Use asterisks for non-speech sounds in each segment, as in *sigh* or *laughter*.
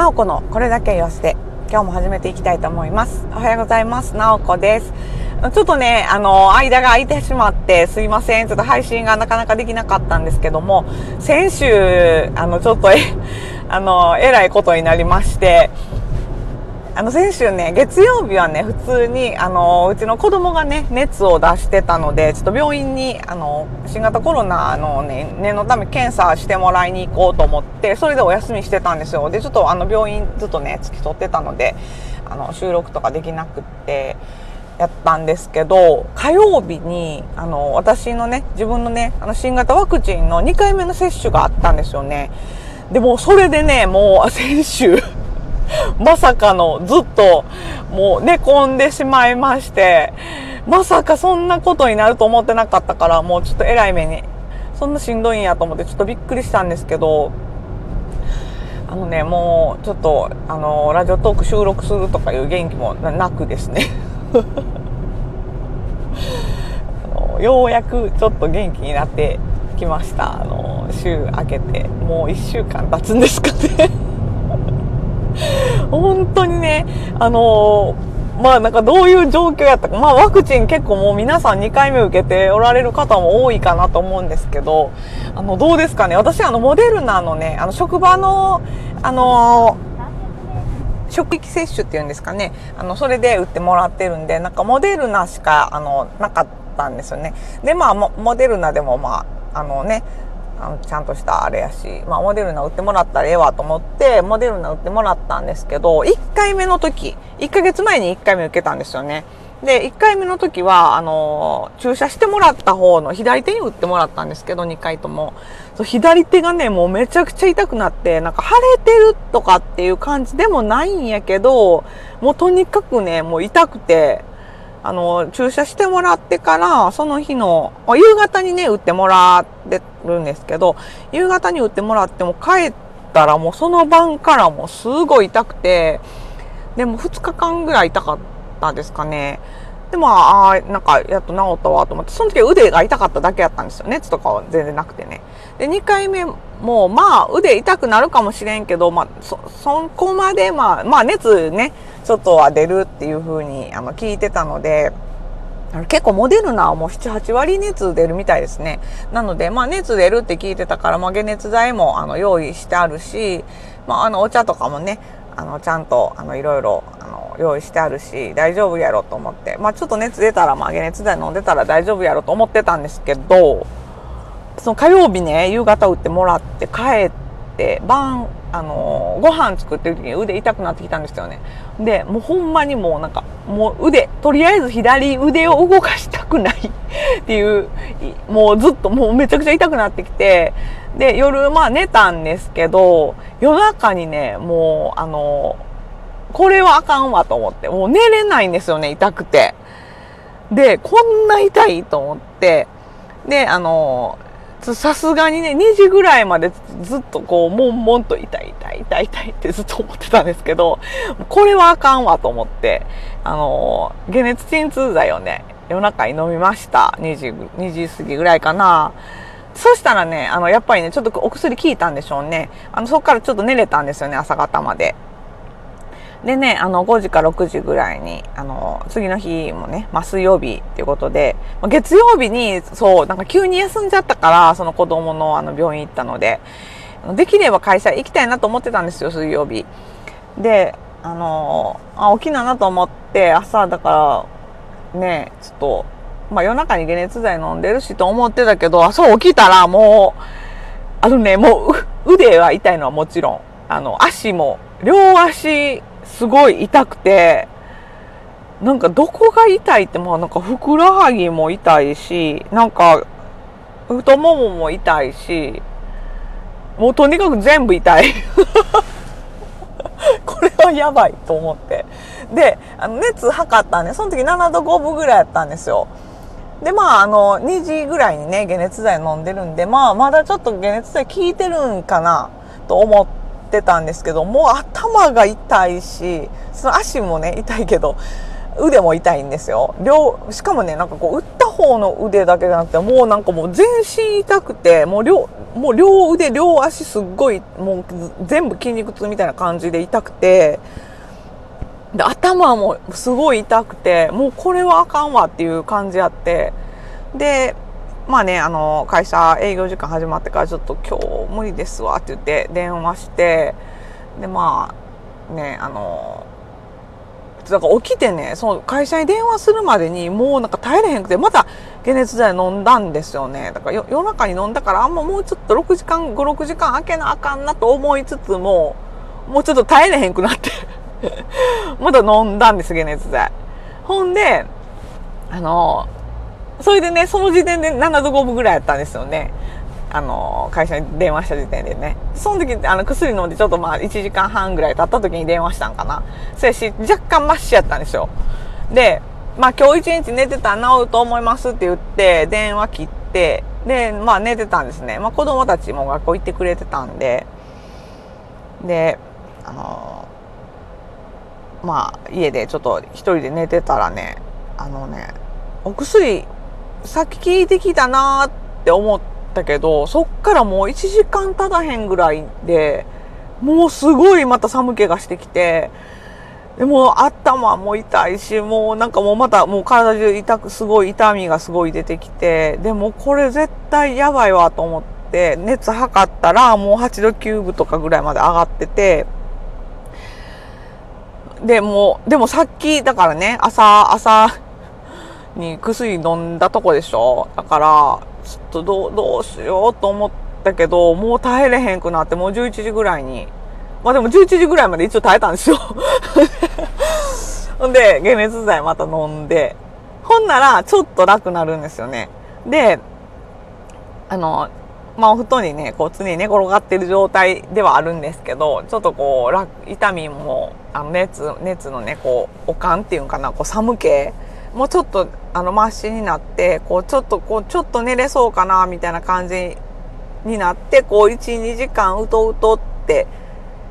なおこのこれだけ言わせて今日も始めていきたいと思います。おはようございます。なおこです。ちょっとねあの間が空いてしまってすいません。ちょっと配信がなかなかできなかったんですけども先週あのちょっとえあのえらいことになりましてあの先週ね月曜日はね普通にあのうちの子供がね熱を出してたのでちょっと病院にあの新型コロナのね念のため検査してもらいに行こうと思ってそれでお休みしてたんですよ。でちょっとあの病院ずっとね付き添ってたのであの収録とかできなくってやったんですけど火曜日にあの私のね自分のねあの新型ワクチンの2回目の接種があったんですよね。でもそれでねもう先週 *laughs* まさかのずっともう寝込んでしまいまして、まさかそんなことになると思ってなかったから、もうちょっと偉い目に、そんなしんどいんやと思ってちょっとびっくりしたんですけど、あのね、もうちょっと、あの、ラジオトーク収録するとかいう元気もなくですね。*laughs* ようやくちょっと元気になってきました。あの、週明けて、もう1週間経つんですかね本当にね、あのー、まあなんかどういう状況やったか、まあワクチン結構もう皆さん2回目受けておられる方も多いかなと思うんですけど、あのどうですかね、私あのモデルナのね、あの職場の、あのー職域接種っていうんですかね、あの、それで打ってもらってるんで、なんかモデルナしか、あの、なかったんですよね。で、まあ、モデルナでもまあ、あのね、あのちゃんとしたあれやし、まあ、モデルナ打ってもらったらええわと思って、モデルナ打ってもらったんですけど、1回目の時、1ヶ月前に1回目受けたんですよね。で、1回目の時は、あの、注射してもらった方の左手に打ってもらったんですけど、2回とも。そう左手がね、もうめちゃくちゃ痛くなって、なんか腫れてるとかっていう感じでもないんやけど、もうとにかくね、もう痛くて、あの、注射してもらってから、その日の、夕方にね、打ってもらってるんですけど、夕方に打ってもらっても帰ったらもうその晩からもうすごい痛くて、でも2日間ぐらい痛かったですかね。で、まあ、あなんか、やっと治ったわと思って、その時は腕が痛かっただけやったんですよ。熱とかは全然なくてね。で、2回目も、まあ、腕痛くなるかもしれんけど、まあ、そ、そこまで、まあ、まあ、熱ね、ちょっとは出るっていう風に、あの、聞いてたので、結構モデルナはもう7、8割熱出るみたいですね。なので、まあ熱出るって聞いてたから、まあ解熱剤もあの用意してあるし、まああのお茶とかもね、あのちゃんとあのいろいろあの用意してあるし、大丈夫やろと思って、まあちょっと熱出たら、まあ解熱剤飲んでたら大丈夫やろと思ってたんですけど、その火曜日ね、夕方打ってもらって帰って、晩、あの、ご飯作ってる時に腕痛くなってきたんですよね。で、もうほんまにもうなんか、もう腕、とりあえず左腕を動かしたくないっていう、もうずっともうめちゃくちゃ痛くなってきて、で、夜まあ寝たんですけど、夜中にね、もうあの、これはあかんわと思って、もう寝れないんですよね、痛くて。で、こんな痛いと思って、で、あのさすがにね、2時ぐらいまでずっとこう、もんもんと痛い痛い痛い痛いってずっと思ってたんですけど、これはあかんわと思って、あの、解熱鎮痛剤をね、夜中に飲みました。2時、2時過ぎぐらいかな。そしたらね、あの、やっぱりね、ちょっとお薬効いたんでしょうね。あの、そこからちょっと寝れたんですよね、朝方まで。でね、あの、5時か6時ぐらいに、あの、次の日もね、まあ、水曜日っていうことで、まあ月曜日に、そう、なんか急に休んじゃったから、その子供のあの病院行ったので、できれば会社行きたいなと思ってたんですよ、水曜日。で、あの、あ、起きななと思って、朝だから、ね、ちょっと、まあ、夜中に解熱剤飲んでるしと思ってたけど、朝起きたらもう、あのね、もう *laughs* 腕は痛いのはもちろん、あの、足も、両足すごい痛くて、なんかどこが痛いってもうなんかふくらはぎも痛いし、なんか太ももも痛いし、もうとにかく全部痛い。*laughs* これはやばいと思って。で、あの熱測ったんで、その時7度5分ぐらいやったんですよ。で、まあ、あの、2時ぐらいにね、解熱剤飲んでるんで、まあ、まだちょっと解熱剤効いてるんかなと思って、たんですけど、もう頭が痛いし、その足もね、痛いけど、腕も痛いんですよ。両、しかもね、なんかこう、打った方の腕だけじゃなくて、もうなんかもう全身痛くて、もう両、もう両腕、両足すっごい、もう全部筋肉痛みたいな感じで痛くて、で、頭もすごい痛くて、もうこれはあかんわっていう感じあって、で、まあね、あの、会社営業時間始まってからちょっと今日無理ですわって言って電話して、で、まあ、ね、あの、だから起きてね、その会社に電話するまでにもうなんか耐えれへんくて、また解熱剤飲んだんですよね。だから夜中に飲んだから、あんまもうちょっと6時間、5、6時間空けなあかんなと思いつつも、もうちょっと耐えれへんくなって *laughs* また飲んだんです、解熱剤。ほんで、あの、それでね、その時点で7度5分ぐらいやったんですよね。あの、会社に電話した時点でね。その時、あの、薬飲んでちょっとまあ、1時間半ぐらい経った時に電話したんかな。そやし、若干マッシュやったんですよ。で、まあ、今日一日寝てたら治ると思いますって言って、電話切って、で、まあ、寝てたんですね。まあ、子供たちも学校行ってくれてたんで、で、あのまあ、家でちょっと一人で寝てたらね、あのね、お薬、さっき効いてきたなーって思ったけど、そっからもう1時間経たへんぐらいで、もうすごいまた寒気がしてきて、でも頭も痛いし、もうなんかもうまたもう体中痛く、すごい痛みがすごい出てきて、でもこれ絶対やばいわと思って、熱測ったらもう8度9分とかぐらいまで上がってて、で、も、でもさっき、だからね、朝、朝に薬飲んだとこでしょだから、ちょっとどう、どうしようと思ったけど、もう耐えれへんくなって、もう11時ぐらいに。まあでも11時ぐらいまで一応耐えたんですよ。ほ *laughs* んで、解熱剤また飲んで、ほんなら、ちょっと楽なるんですよね。で、あの、まあ、お布団にね、こう常に寝転がってる状態ではあるんですけど、ちょっとこう、痛みも、あの熱、熱のね、こう、おかんっていうんかな、こう寒気、もうちょっと、あの、マシになって、こう、ちょっと、こう、ちょっと寝れそうかな、みたいな感じになって、こう、1、2時間うとうとって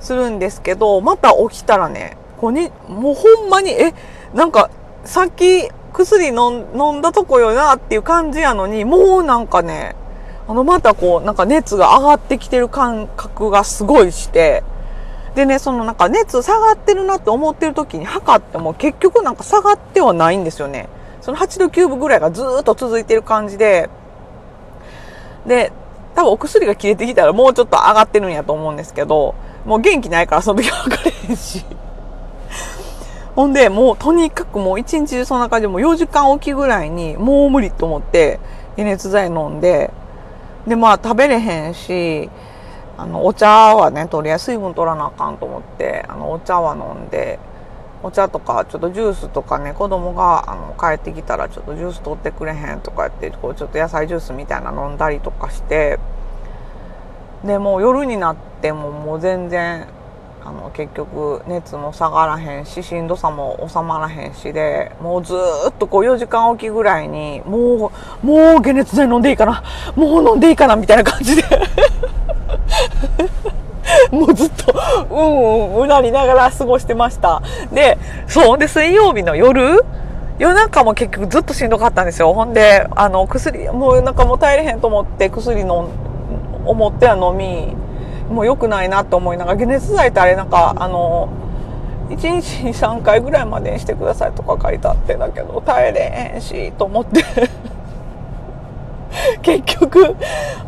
するんですけど、また起きたらね、こうに、もうほんまに、え、なんか、さっき薬飲んだとこよなっていう感じやのに、もうなんかね、あの、またこう、なんか熱が上がってきてる感覚がすごいして、でね、そのなんか熱下がってるなって思ってる時に測っても結局なんか下がってはないんですよね。その8度9分ぐらいがずっと続いてる感じで、で、多分お薬が切れてきたらもうちょっと上がってるんやと思うんですけど、もう元気ないからその時は測れへんし。*laughs* ほんで、もうとにかくもう一日中そんな感じでもう4時間おきぐらいにもう無理と思って解熱剤飲んで、で、まあ食べれへんし、あの、お茶はね、とりあえず水分取らなあかんと思って、あの、お茶は飲んで、お茶とか、ちょっとジュースとかね、子供が、あの、帰ってきたら、ちょっとジュース取ってくれへんとか言って、こう、ちょっと野菜ジュースみたいな飲んだりとかして、で、もう夜になっても、もう全然、あの結局熱も下がらへんししんどさも収まらへんしでもうずっとこう4時間おきぐらいにもうもう解熱剤飲んでいいかなもう飲んでいいかなみたいな感じで。*laughs* もうずっとうんうんうなりながら過ごしてました。でそうで水曜日の夜夜中も結局ずっとしんどかったんですよ。ほんであの薬もうなんかも耐えれへんと思って薬飲思っては飲みもう良くないなと思いながら解熱剤ってあれなんかあの1日に3回ぐらいまでにしてくださいとか書いてあってだけど耐えれへんしと思って。*laughs* 結局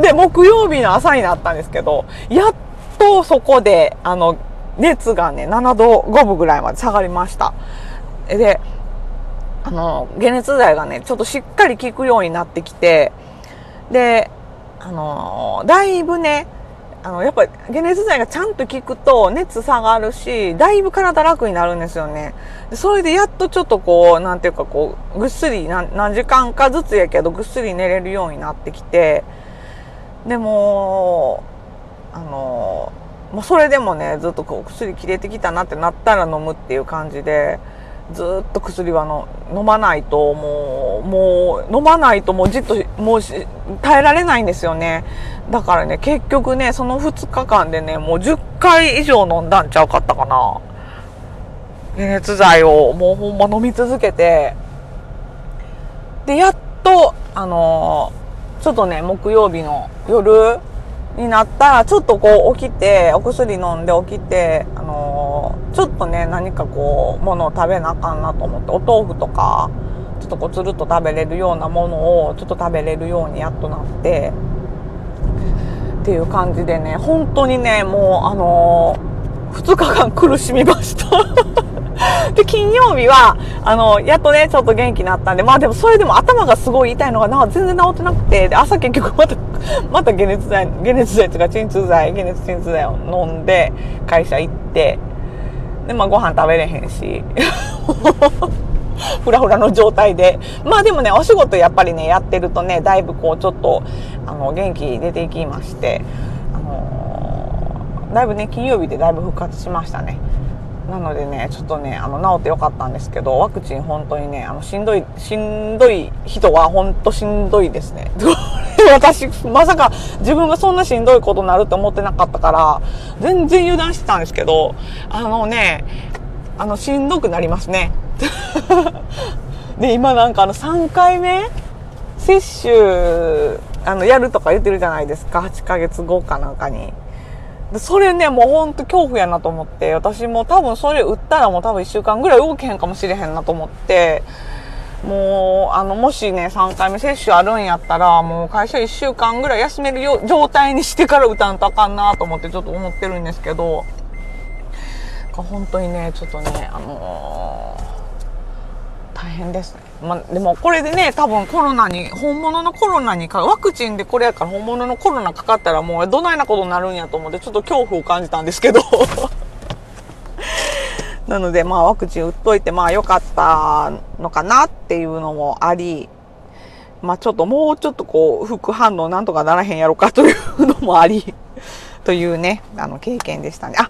で木曜日の朝になったんですけどやっとそこであの熱がね7度5分ぐらいまで下がりました。であの解熱剤がねちょっとしっかり効くようになってきてであのだいぶねあの、やっぱ解熱剤がちゃんと効くと熱下がるし、だいぶ体楽になるんですよね。それでやっとちょっとこう、なんていうかこう、ぐっすり何何時間かずつやけどぐっすり寝れるようになってきて、でも、あの、もうそれでもね、ずっとこう薬切れてきたなってなったら飲むっていう感じで、ずっと薬はの飲まないともうもう飲まないともうじっともう耐えられないんですよね。だからね結局ねその2日間でねもう10回以上飲んだんちゃうかったかな。解熱剤をもうほんま飲み続けて。でやっと、あの、ちょっとね、木曜日の夜になったら、ちょっとこう起きて、お薬飲んで起きて、あの、ちょっとね、何かこう、ものを食べなあかんなと思って、お豆腐とか、ちょっとこう、つるっと食べれるようなものを、ちょっと食べれるようにやっとなって、っていう感じでね、本当にね、もう、あのー、2日間苦しみました。*laughs* で、金曜日は、あの、やっとね、ちょっと元気になったんで、まあでもそれでも頭がすごい痛いのが、なんか全然治ってなくて、で、朝結局また、また解熱剤、解熱剤とか鎮痛剤、解熱鎮痛剤を飲んで、会社行って、で、まあご飯食べれへんし、ふらふらの状態で。まあでもね、お仕事やっぱりね、やってるとね、だいぶこう、ちょっと、あの、元気出ていきまして、あのー、だいぶね、金曜日でだいぶ復活しましたね。なのでね、ちょっとね、あの、治ってよかったんですけど、ワクチン本当にね、あの、しんどい、しんどい人は本当しんどいですね。*laughs* 私、まさか自分がそんなしんどいことになるって思ってなかったから、全然油断してたんですけど、あのね、あの、しんどくなりますね。*laughs* で、今なんかあの、3回目接種、あの、やるとか言ってるじゃないですか。8ヶ月後かなんかに。でそれね、もうほんと恐怖やなと思って、私も多分それ打ったらもう多分1週間ぐらい動けへんかもしれへんなと思って、もう、あの、もしね、3回目接種あるんやったら、もう会社1週間ぐらい休めるよ状態にしてから打たんとあかんなと思ってちょっと思ってるんですけど、本当にね、ちょっとね、あのー、大変ですね。ま、でもこれでね、多分コロナに、本物のコロナにか、ワクチンでこれやから本物のコロナかかったらもうどないなことになるんやと思って、ちょっと恐怖を感じたんですけど。なので、まあワクチン打っといて、まあ良かったのかなっていうのもあり、まあちょっともうちょっとこう、副反応なんとかならへんやろかというのもあり、というね、あの経験でしたね。あ、